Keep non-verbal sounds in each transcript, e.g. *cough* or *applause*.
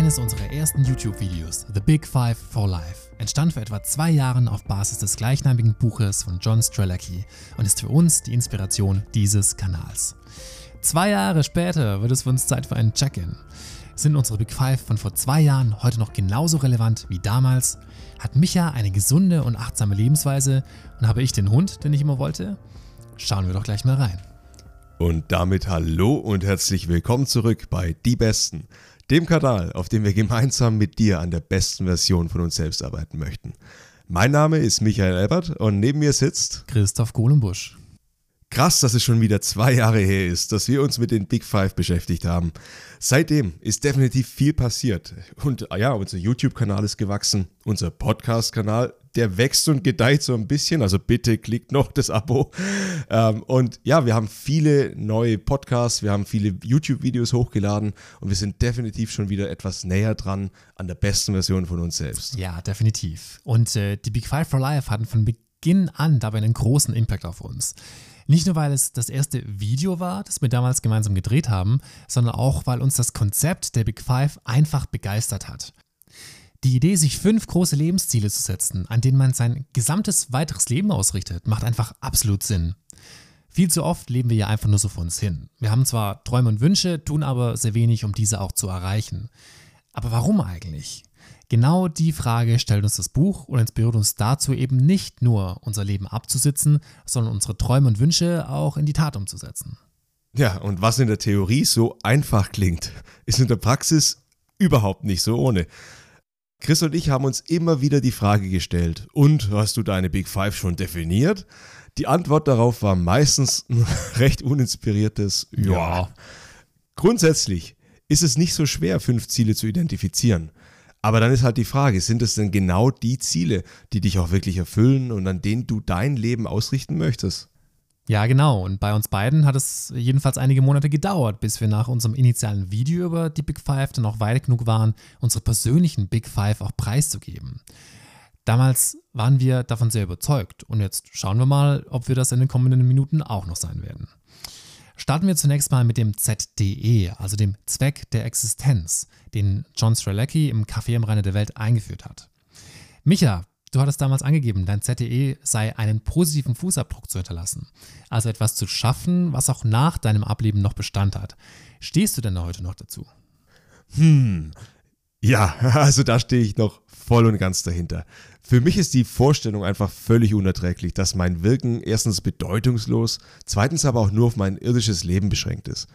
Eines unserer ersten YouTube-Videos, The Big Five for Life, entstand vor etwa zwei Jahren auf Basis des gleichnamigen Buches von John Strelacki und ist für uns die Inspiration dieses Kanals. Zwei Jahre später wird es für uns Zeit für einen Check-in. Sind unsere Big Five von vor zwei Jahren heute noch genauso relevant wie damals? Hat Micha eine gesunde und achtsame Lebensweise und habe ich den Hund, den ich immer wollte? Schauen wir doch gleich mal rein. Und damit hallo und herzlich willkommen zurück bei Die Besten, dem Kanal, auf dem wir gemeinsam mit dir an der besten Version von uns selbst arbeiten möchten. Mein Name ist Michael Albert und neben mir sitzt Christoph Kohlenbusch. Krass, dass es schon wieder zwei Jahre her ist, dass wir uns mit den Big Five beschäftigt haben. Seitdem ist definitiv viel passiert. Und ja, unser YouTube-Kanal ist gewachsen, unser Podcast-Kanal, der wächst und gedeiht so ein bisschen. Also bitte klickt noch das Abo. Ähm, und ja, wir haben viele neue Podcasts, wir haben viele YouTube-Videos hochgeladen und wir sind definitiv schon wieder etwas näher dran an der besten Version von uns selbst. Ja, definitiv. Und äh, die Big Five for Life hatten von Beginn an dabei einen großen Impact auf uns. Nicht nur, weil es das erste Video war, das wir damals gemeinsam gedreht haben, sondern auch, weil uns das Konzept der Big Five einfach begeistert hat. Die Idee, sich fünf große Lebensziele zu setzen, an denen man sein gesamtes weiteres Leben ausrichtet, macht einfach absolut Sinn. Viel zu oft leben wir ja einfach nur so vor uns hin. Wir haben zwar Träume und Wünsche, tun aber sehr wenig, um diese auch zu erreichen. Aber warum eigentlich? Genau die Frage stellt uns das Buch und inspiriert uns dazu eben nicht nur unser Leben abzusitzen, sondern unsere Träume und Wünsche auch in die Tat umzusetzen. Ja, und was in der Theorie so einfach klingt, ist in der Praxis überhaupt nicht so ohne. Chris und ich haben uns immer wieder die Frage gestellt, und hast du deine Big Five schon definiert? Die Antwort darauf war meistens ein *laughs* recht uninspiriertes Ja. ja. Grundsätzlich ist es nicht so schwer, fünf Ziele zu identifizieren. Aber dann ist halt die Frage, sind es denn genau die Ziele, die dich auch wirklich erfüllen und an denen du dein Leben ausrichten möchtest? Ja, genau. Und bei uns beiden hat es jedenfalls einige Monate gedauert, bis wir nach unserem initialen Video über die Big Five dann auch weit genug waren, unsere persönlichen Big Five auch preiszugeben. Damals waren wir davon sehr überzeugt und jetzt schauen wir mal, ob wir das in den kommenden Minuten auch noch sein werden. Starten wir zunächst mal mit dem ZDE, also dem Zweck der Existenz, den John Strelacki im Café am Rande der Welt eingeführt hat. Micha, du hattest damals angegeben, dein ZDE sei einen positiven Fußabdruck zu hinterlassen, also etwas zu schaffen, was auch nach deinem Ableben noch Bestand hat. Stehst du denn heute noch dazu? Hm, ja, *laughs* also da stehe ich noch voll und ganz dahinter. Für mich ist die Vorstellung einfach völlig unerträglich, dass mein Wirken erstens bedeutungslos, zweitens aber auch nur auf mein irdisches Leben beschränkt ist.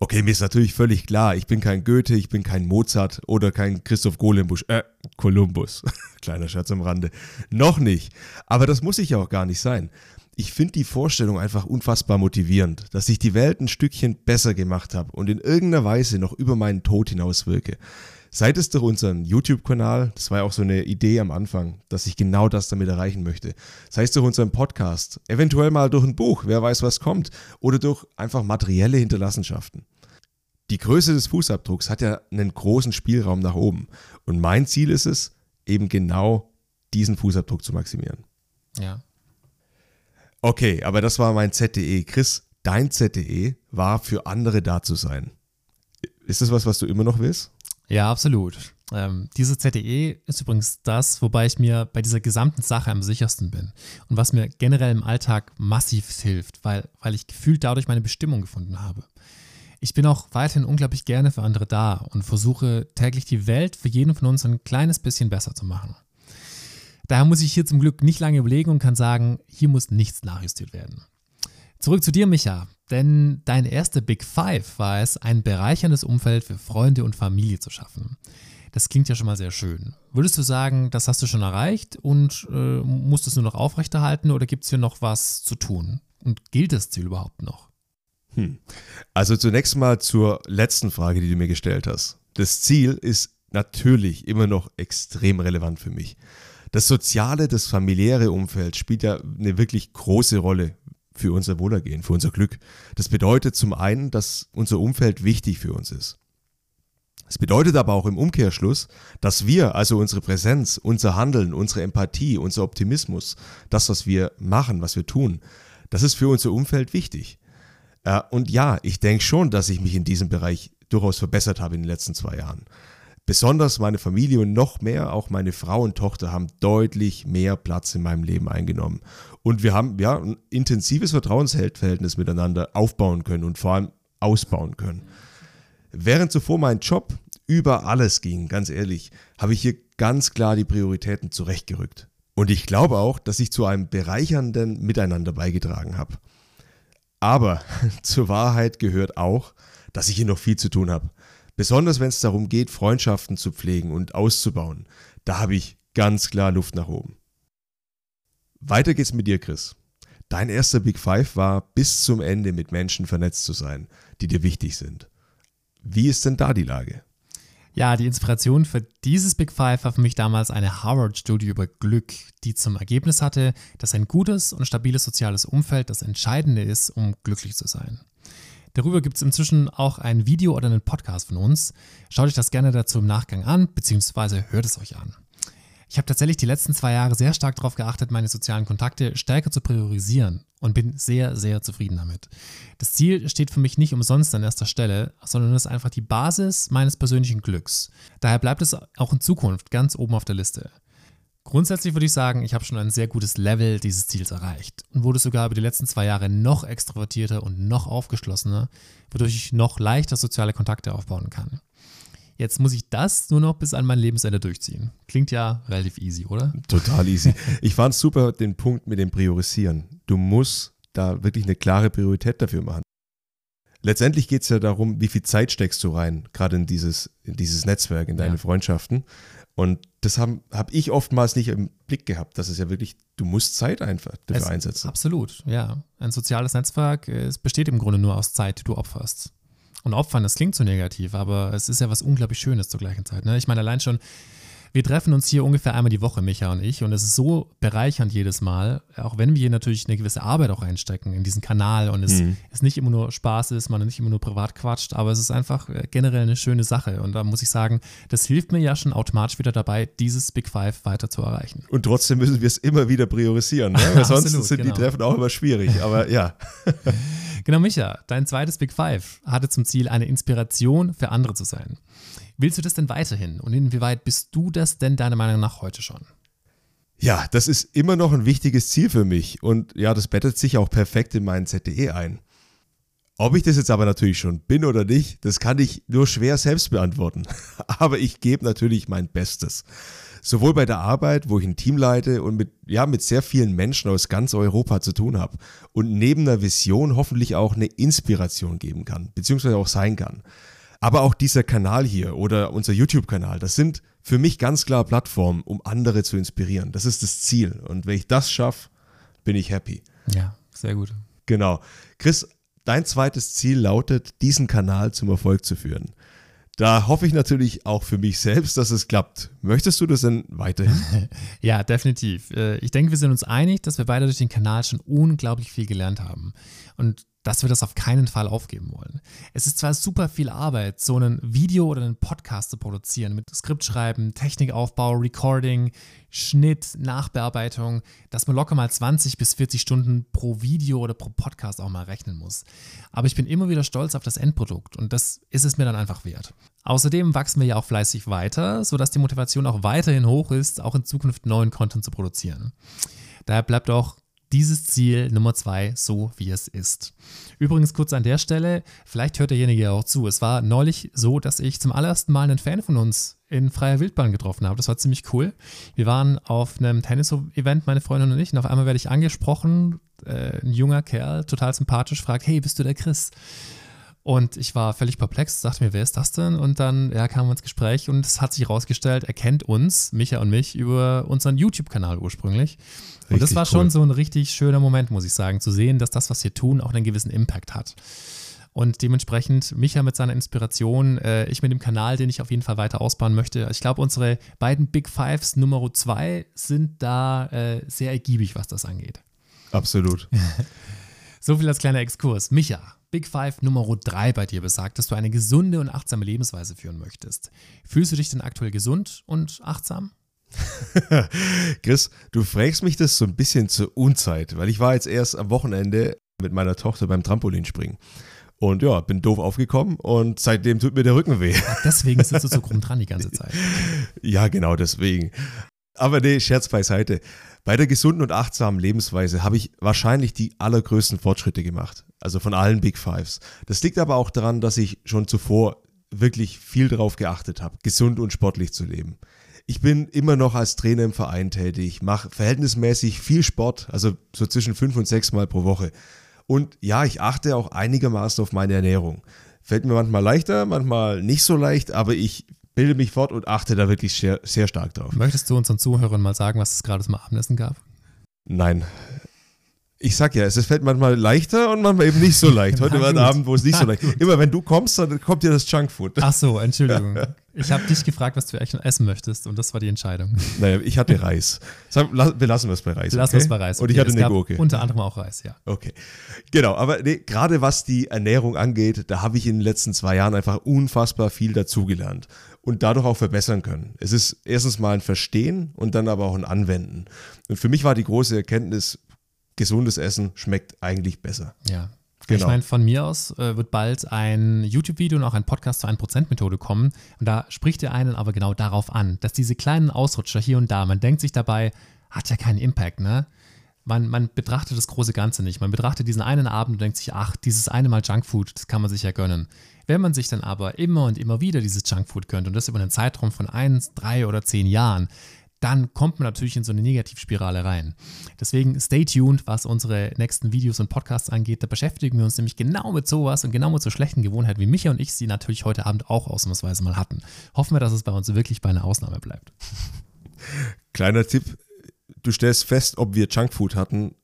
Okay, mir ist natürlich völlig klar, ich bin kein Goethe, ich bin kein Mozart oder kein Christoph Golembusch, äh, Kolumbus. *laughs* Kleiner Scherz am Rande. Noch nicht. Aber das muss ich ja auch gar nicht sein. Ich finde die Vorstellung einfach unfassbar motivierend, dass ich die Welt ein Stückchen besser gemacht habe und in irgendeiner Weise noch über meinen Tod hinaus wirke. Seit es durch unseren YouTube-Kanal, das war ja auch so eine Idee am Anfang, dass ich genau das damit erreichen möchte. Sei es durch unseren Podcast, eventuell mal durch ein Buch, wer weiß, was kommt, oder durch einfach materielle Hinterlassenschaften. Die Größe des Fußabdrucks hat ja einen großen Spielraum nach oben. Und mein Ziel ist es, eben genau diesen Fußabdruck zu maximieren. Ja. Okay, aber das war mein ZDE. Chris, dein ZDE war für andere da zu sein. Ist das was, was du immer noch willst? Ja, absolut. Ähm, diese ZDE ist übrigens das, wobei ich mir bei dieser gesamten Sache am sichersten bin und was mir generell im Alltag massiv hilft, weil, weil ich gefühlt dadurch meine Bestimmung gefunden habe. Ich bin auch weiterhin unglaublich gerne für andere da und versuche täglich die Welt für jeden von uns ein kleines bisschen besser zu machen. Daher muss ich hier zum Glück nicht lange überlegen und kann sagen, hier muss nichts nachjustiert werden. Zurück zu dir, Micha. Denn dein erster Big Five war es, ein bereicherndes Umfeld für Freunde und Familie zu schaffen. Das klingt ja schon mal sehr schön. Würdest du sagen, das hast du schon erreicht und äh, musst es nur noch aufrechterhalten oder gibt es hier noch was zu tun? Und gilt das Ziel überhaupt noch? Hm. Also zunächst mal zur letzten Frage, die du mir gestellt hast. Das Ziel ist natürlich immer noch extrem relevant für mich. Das soziale, das familiäre Umfeld spielt ja eine wirklich große Rolle für unser Wohlergehen, für unser Glück. Das bedeutet zum einen, dass unser Umfeld wichtig für uns ist. Es bedeutet aber auch im Umkehrschluss, dass wir, also unsere Präsenz, unser Handeln, unsere Empathie, unser Optimismus, das, was wir machen, was wir tun, das ist für unser Umfeld wichtig. Äh, und ja, ich denke schon, dass ich mich in diesem Bereich durchaus verbessert habe in den letzten zwei Jahren. Besonders meine Familie und noch mehr auch meine Frau und Tochter haben deutlich mehr Platz in meinem Leben eingenommen. Und wir haben ja ein intensives Vertrauensverhältnis miteinander aufbauen können und vor allem ausbauen können. Während zuvor mein Job über alles ging, ganz ehrlich, habe ich hier ganz klar die Prioritäten zurechtgerückt. Und ich glaube auch, dass ich zu einem bereichernden Miteinander beigetragen habe. Aber *laughs* zur Wahrheit gehört auch, dass ich hier noch viel zu tun habe. Besonders wenn es darum geht, Freundschaften zu pflegen und auszubauen. Da habe ich ganz klar Luft nach oben. Weiter geht's mit dir, Chris. Dein erster Big Five war, bis zum Ende mit Menschen vernetzt zu sein, die dir wichtig sind. Wie ist denn da die Lage? Ja, die Inspiration für dieses Big Five war für mich damals eine Harvard-Studie über Glück, die zum Ergebnis hatte, dass ein gutes und stabiles soziales Umfeld das Entscheidende ist, um glücklich zu sein. Darüber gibt es inzwischen auch ein Video oder einen Podcast von uns. Schaut euch das gerne dazu im Nachgang an, beziehungsweise hört es euch an. Ich habe tatsächlich die letzten zwei Jahre sehr stark darauf geachtet, meine sozialen Kontakte stärker zu priorisieren und bin sehr, sehr zufrieden damit. Das Ziel steht für mich nicht umsonst an erster Stelle, sondern ist einfach die Basis meines persönlichen Glücks. Daher bleibt es auch in Zukunft ganz oben auf der Liste. Grundsätzlich würde ich sagen, ich habe schon ein sehr gutes Level dieses Ziels erreicht und wurde sogar über die letzten zwei Jahre noch extrovertierter und noch aufgeschlossener, wodurch ich noch leichter soziale Kontakte aufbauen kann. Jetzt muss ich das nur noch bis an mein Lebensende durchziehen. Klingt ja relativ easy, oder? Total easy. Ich fand super den Punkt mit dem Priorisieren. Du musst da wirklich eine klare Priorität dafür machen. Letztendlich geht es ja darum, wie viel Zeit steckst du rein, gerade in dieses, in dieses Netzwerk, in deine ja. Freundschaften. Und das habe hab ich oftmals nicht im Blick gehabt. Das ist ja wirklich, du musst Zeit einfach dafür es, einsetzen. Absolut, ja. Ein soziales Netzwerk es besteht im Grunde nur aus Zeit, die du opferst. Und opfern, das klingt so negativ, aber es ist ja was unglaublich Schönes zur gleichen Zeit. Ne? Ich meine, allein schon, wir treffen uns hier ungefähr einmal die Woche, Micha und ich, und es ist so bereichernd jedes Mal, auch wenn wir hier natürlich eine gewisse Arbeit auch reinstecken in diesen Kanal und es, mhm. es nicht immer nur Spaß ist, man nicht immer nur privat quatscht, aber es ist einfach äh, generell eine schöne Sache. Und da muss ich sagen, das hilft mir ja schon automatisch wieder dabei, dieses Big Five weiter zu erreichen. Und trotzdem müssen wir es immer wieder priorisieren, ne? *laughs* weil sonst sind genau. die Treffen auch immer schwierig, aber ja. *laughs* genau, Micha, dein zweites Big Five hatte zum Ziel, eine Inspiration für andere zu sein. Willst du das denn weiterhin? Und inwieweit bist du das denn deiner Meinung nach heute schon? Ja, das ist immer noch ein wichtiges Ziel für mich und ja, das bettet sich auch perfekt in meinen ZDE ein. Ob ich das jetzt aber natürlich schon bin oder nicht, das kann ich nur schwer selbst beantworten. *laughs* Aber ich gebe natürlich mein Bestes. Sowohl bei der Arbeit, wo ich ein Team leite und mit, ja, mit sehr vielen Menschen aus ganz Europa zu tun habe und neben einer Vision hoffentlich auch eine Inspiration geben kann, beziehungsweise auch sein kann. Aber auch dieser Kanal hier oder unser YouTube-Kanal, das sind für mich ganz klar Plattformen, um andere zu inspirieren. Das ist das Ziel. Und wenn ich das schaffe, bin ich happy. Ja, sehr gut. Genau. Chris, dein zweites Ziel lautet, diesen Kanal zum Erfolg zu führen. Da hoffe ich natürlich auch für mich selbst, dass es klappt. Möchtest du das denn weiterhin? *laughs* ja, definitiv. Äh, ich denke, wir sind uns einig, dass wir beide durch den Kanal schon unglaublich viel gelernt haben. Und dass wir das auf keinen Fall aufgeben wollen. Es ist zwar super viel Arbeit, so ein Video oder einen Podcast zu produzieren mit Skriptschreiben, Technikaufbau, Recording, Schnitt, Nachbearbeitung, dass man locker mal 20 bis 40 Stunden pro Video oder pro Podcast auch mal rechnen muss. Aber ich bin immer wieder stolz auf das Endprodukt und das ist es mir dann einfach wert. Außerdem wachsen wir ja auch fleißig weiter, sodass die Motivation auch weiterhin hoch ist, auch in Zukunft neuen Content zu produzieren. Daher bleibt auch dieses Ziel Nummer zwei so, wie es ist. Übrigens kurz an der Stelle, vielleicht hört derjenige ja auch zu. Es war neulich so, dass ich zum allerersten Mal einen Fan von uns in freier Wildbahn getroffen habe. Das war ziemlich cool. Wir waren auf einem Tennis-Event, meine Freundin und ich, und auf einmal werde ich angesprochen. Äh, ein junger Kerl, total sympathisch, fragt: Hey, bist du der Chris? Und ich war völlig perplex, dachte mir, wer ist das denn? Und dann ja, kamen wir ins Gespräch und es hat sich herausgestellt, er kennt uns, Micha und mich, über unseren YouTube-Kanal ursprünglich. Richtig und das war cool. schon so ein richtig schöner Moment, muss ich sagen, zu sehen, dass das, was wir tun, auch einen gewissen Impact hat. Und dementsprechend Micha mit seiner Inspiration, äh, ich mit dem Kanal, den ich auf jeden Fall weiter ausbauen möchte. Ich glaube, unsere beiden Big Fives Nummer zwei sind da äh, sehr ergiebig, was das angeht. Absolut. *laughs* so viel als kleiner Exkurs. Micha, Big Five Nummer 3 bei dir besagt, dass du eine gesunde und achtsame Lebensweise führen möchtest. Fühlst du dich denn aktuell gesund und achtsam? *laughs* Chris, du fragst mich das so ein bisschen zur Unzeit, weil ich war jetzt erst am Wochenende mit meiner Tochter beim Trampolinspringen. Und ja, bin doof aufgekommen und seitdem tut mir der Rücken weh. Ach, deswegen sitzt du so krumm dran die ganze *laughs* Zeit. Ja, genau deswegen. Aber nee, Scherz beiseite. Bei der gesunden und achtsamen Lebensweise habe ich wahrscheinlich die allergrößten Fortschritte gemacht. Also von allen Big Fives. Das liegt aber auch daran, dass ich schon zuvor wirklich viel darauf geachtet habe, gesund und sportlich zu leben. Ich bin immer noch als Trainer im Verein tätig, mache verhältnismäßig viel Sport, also so zwischen fünf und sechs Mal pro Woche. Und ja, ich achte auch einigermaßen auf meine Ernährung. Fällt mir manchmal leichter, manchmal nicht so leicht, aber ich bilde mich fort und achte da wirklich sehr, sehr stark drauf. Möchtest du unseren Zuhörern mal sagen, was es gerade zum Abendessen gab? Nein. Ich sag ja, es fällt manchmal leichter und manchmal eben nicht so leicht. *laughs* Heute war ein Abend, wo es nicht so leicht ist. Immer wenn du kommst, dann kommt dir das Junkfood. Ach so, Entschuldigung. *laughs* Ich habe dich gefragt, was du eigentlich essen möchtest und das war die Entscheidung. Naja, ich hatte Reis. Wir lassen es bei Reis. Wir lassen okay? es bei Reis. Okay. Und ich hatte es eine Gurke. Unter anderem auch Reis, ja. Okay. Genau, aber nee, gerade was die Ernährung angeht, da habe ich in den letzten zwei Jahren einfach unfassbar viel dazugelernt und dadurch auch verbessern können. Es ist erstens mal ein Verstehen und dann aber auch ein Anwenden. Und für mich war die große Erkenntnis, gesundes Essen schmeckt eigentlich besser. Ja. Genau. Ich meine, von mir aus äh, wird bald ein YouTube-Video und auch ein Podcast zur 1%-Methode kommen. Und da spricht der einen aber genau darauf an, dass diese kleinen Ausrutscher hier und da, man denkt sich dabei, hat ja keinen Impact, ne? Man, man betrachtet das große Ganze nicht. Man betrachtet diesen einen Abend und denkt sich, ach, dieses eine Mal Junkfood, das kann man sich ja gönnen. Wenn man sich dann aber immer und immer wieder dieses Junkfood gönnt und das über einen Zeitraum von eins, drei oder zehn Jahren, dann kommt man natürlich in so eine Negativspirale rein. Deswegen stay tuned, was unsere nächsten Videos und Podcasts angeht. Da beschäftigen wir uns nämlich genau mit sowas und genau mit so schlechten Gewohnheiten, wie Micha und ich sie natürlich heute Abend auch ausnahmsweise mal hatten. Hoffen wir, dass es bei uns wirklich bei einer Ausnahme bleibt. Kleiner Tipp, du stellst fest, ob wir Junkfood hatten,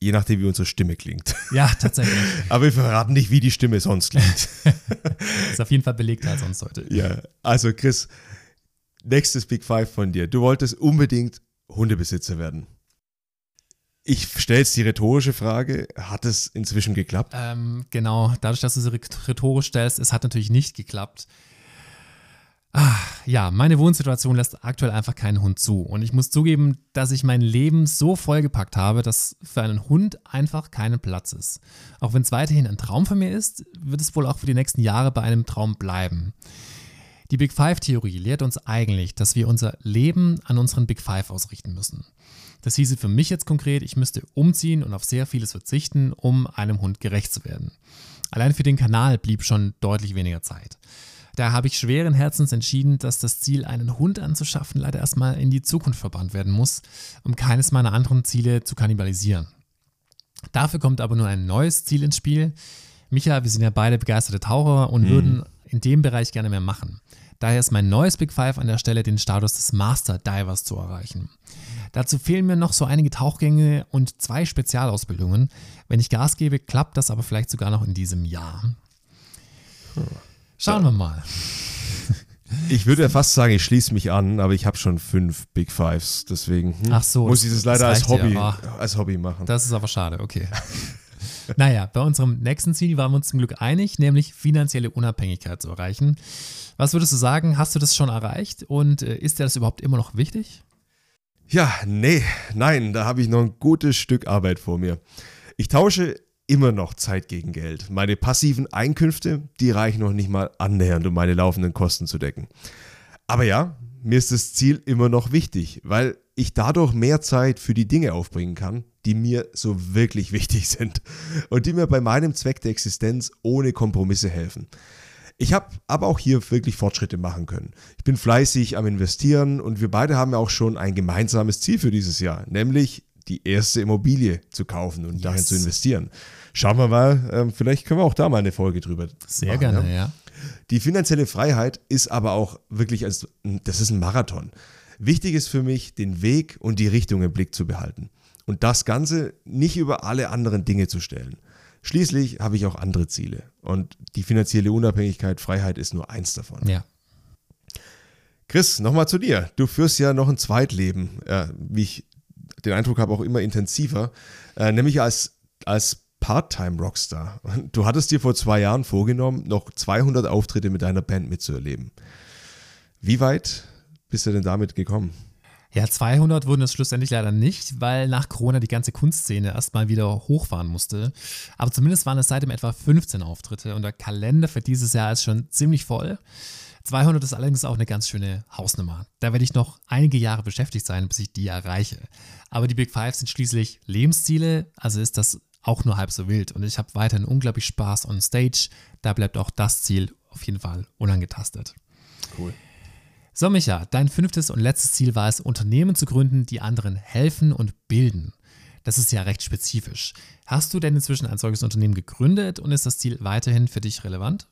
je nachdem, wie unsere Stimme klingt. Ja, tatsächlich. *laughs* Aber wir verraten nicht, wie die Stimme sonst klingt. *laughs* ist auf jeden Fall belegter als sonst heute. Ja, also Chris, nächstes Big Five von dir. Du wolltest unbedingt Hundebesitzer werden. Ich stelle jetzt die rhetorische Frage, hat es inzwischen geklappt? Ähm, genau, dadurch, dass du sie rhetorisch stellst, es hat natürlich nicht geklappt. Ach, ja, meine Wohnsituation lässt aktuell einfach keinen Hund zu. Und ich muss zugeben, dass ich mein Leben so vollgepackt habe, dass für einen Hund einfach keinen Platz ist. Auch wenn es weiterhin ein Traum von mir ist, wird es wohl auch für die nächsten Jahre bei einem Traum bleiben. Die Big Five-Theorie lehrt uns eigentlich, dass wir unser Leben an unseren Big Five ausrichten müssen. Das hieße für mich jetzt konkret, ich müsste umziehen und auf sehr vieles verzichten, um einem Hund gerecht zu werden. Allein für den Kanal blieb schon deutlich weniger Zeit. Da habe ich schweren Herzens entschieden, dass das Ziel, einen Hund anzuschaffen, leider erstmal in die Zukunft verbannt werden muss, um keines meiner anderen Ziele zu kannibalisieren. Dafür kommt aber nur ein neues Ziel ins Spiel. Micha, wir sind ja beide begeisterte Taucher und mhm. würden in dem Bereich gerne mehr machen. Daher ist mein neues Big Five an der Stelle, den Status des Master Divers zu erreichen. Dazu fehlen mir noch so einige Tauchgänge und zwei Spezialausbildungen. Wenn ich Gas gebe, klappt das aber vielleicht sogar noch in diesem Jahr. Schauen wir mal. *laughs* Ich würde ja fast sagen, ich schließe mich an, aber ich habe schon fünf Big Fives, deswegen hm, Ach so, muss ich das leider das als, Hobby, ja. als Hobby machen. Das ist aber schade, okay. *laughs* naja, bei unserem nächsten Ziel waren wir uns zum Glück einig, nämlich finanzielle Unabhängigkeit zu erreichen. Was würdest du sagen, hast du das schon erreicht und äh, ist dir das überhaupt immer noch wichtig? Ja, nee, nein, da habe ich noch ein gutes Stück Arbeit vor mir. Ich tausche immer noch Zeit gegen Geld. Meine passiven Einkünfte, die reichen noch nicht mal annähernd, um meine laufenden Kosten zu decken. Aber ja, mir ist das Ziel immer noch wichtig, weil ich dadurch mehr Zeit für die Dinge aufbringen kann, die mir so wirklich *laughs* wichtig sind und die mir bei meinem Zweck der Existenz ohne Kompromisse helfen. Ich habe aber auch hier wirklich Fortschritte machen können. Ich bin fleißig am Investieren und wir beide haben ja auch schon ein gemeinsames Ziel für dieses Jahr, nämlich die erste Immobilie zu kaufen und yes. darin zu investieren. Schauen wir mal, ähm, vielleicht können wir auch da mal eine Folge drüber Sehr machen, gerne, ja. ja. Die finanzielle Freiheit ist aber auch wirklich, als, das ist ein Marathon. Wichtig ist für mich, den Weg und die Richtung im Blick zu behalten. Und das Ganze nicht über alle anderen Dinge zu stellen. Schließlich habe ich auch andere Ziele. Und die finanzielle Unabhängigkeit, Freiheit ist nur eins davon. Ja. Chris, nochmal zu dir. Du führst ja noch ein Zweitleben, äh, wie ich den Eindruck habe, auch immer intensiver, äh, nämlich als, als Part-Time-Rockstar. *laughs* Du hattest dir vor zwei Jahren vorgenommen, noch 200 Auftritte mit deiner Band mitzuerleben. Wie weit bist du denn damit gekommen? Ja, 200 wurden es schlussendlich leider nicht, weil nach Corona die ganze Kunstszene erstmal wieder hochfahren musste. Aber zumindest waren es seitdem etwa 15 Auftritte und der Kalender für dieses Jahr ist schon ziemlich voll. 200 ist allerdings auch eine ganz schöne Hausnummer. Da werde ich noch einige Jahre beschäftigt sein, bis ich die erreiche. Aber die Big Five sind schließlich Lebensziele, also ist das auch nur halb so wild. Und ich habe weiterhin unglaublich Spaß on Stage. Da bleibt auch das Ziel auf jeden Fall unangetastet. Cool. So, Micha, dein fünftes und letztes Ziel war es, Unternehmen zu gründen, die anderen helfen und bilden. Das ist ja recht spezifisch. Hast du denn inzwischen ein solches Unternehmen gegründet und ist das Ziel weiterhin für dich relevant?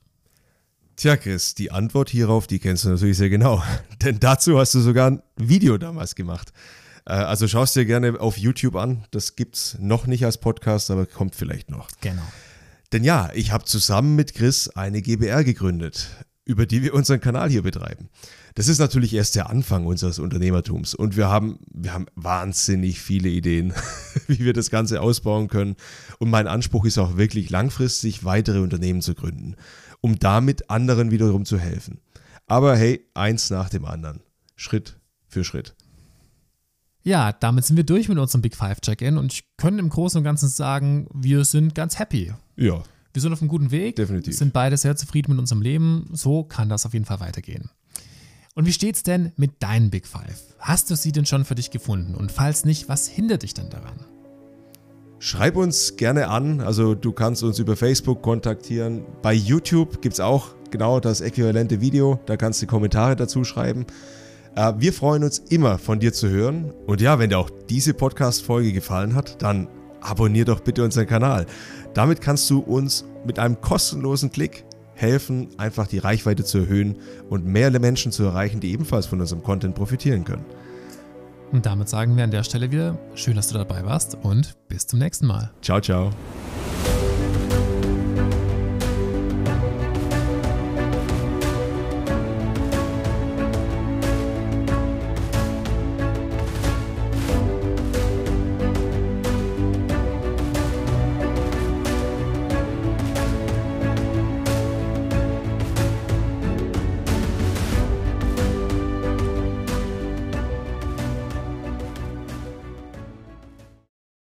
Tja, Chris, die Antwort hierauf, die kennst du natürlich sehr genau. *laughs* Denn dazu hast du sogar ein Video damals gemacht. Äh, also schaust dir gerne auf YouTube an. Das gibt's noch nicht als Podcast, aber kommt vielleicht noch. Genau. Denn ja, ich habe zusammen mit Chris eine GBR gegründet, über die wir unseren Kanal hier betreiben. Das ist natürlich erst der Anfang unseres Unternehmertums und wir haben, wir haben wahnsinnig viele Ideen, *laughs* wie wir das Ganze ausbauen können. Und mein Anspruch ist auch wirklich langfristig weitere Unternehmen zu gründen, um damit anderen wiederum zu helfen. Aber hey, eins nach dem anderen. Schritt für Schritt. Ja, damit sind wir durch mit unserem Big Five Check-In und ich kann im Großen und Ganzen sagen, wir sind ganz happy. Ja. Wir sind auf einem guten Weg. Definitiv. Sind beide sehr zufrieden mit unserem Leben. So kann das auf jeden Fall weitergehen. Und wie steht's denn mit deinen Big Five? Hast du sie denn schon für dich gefunden? Und falls nicht, was hindert dich denn daran? Schreib uns gerne an, also du kannst uns über Facebook kontaktieren. Bei YouTube gibt es auch genau das äquivalente Video, da kannst du Kommentare dazu schreiben. Äh, wir freuen uns immer von dir zu hören. Und ja, wenn dir auch diese Podcast-Folge gefallen hat, dann abonnier doch bitte unseren Kanal. Damit kannst du uns mit einem kostenlosen Klick helfen, einfach die Reichweite zu erhöhen und mehr Menschen zu erreichen, die ebenfalls von unserem Content profitieren können. Und damit sagen wir an der Stelle wieder, schön, dass du dabei warst und bis zum nächsten Mal. Ciao, ciao.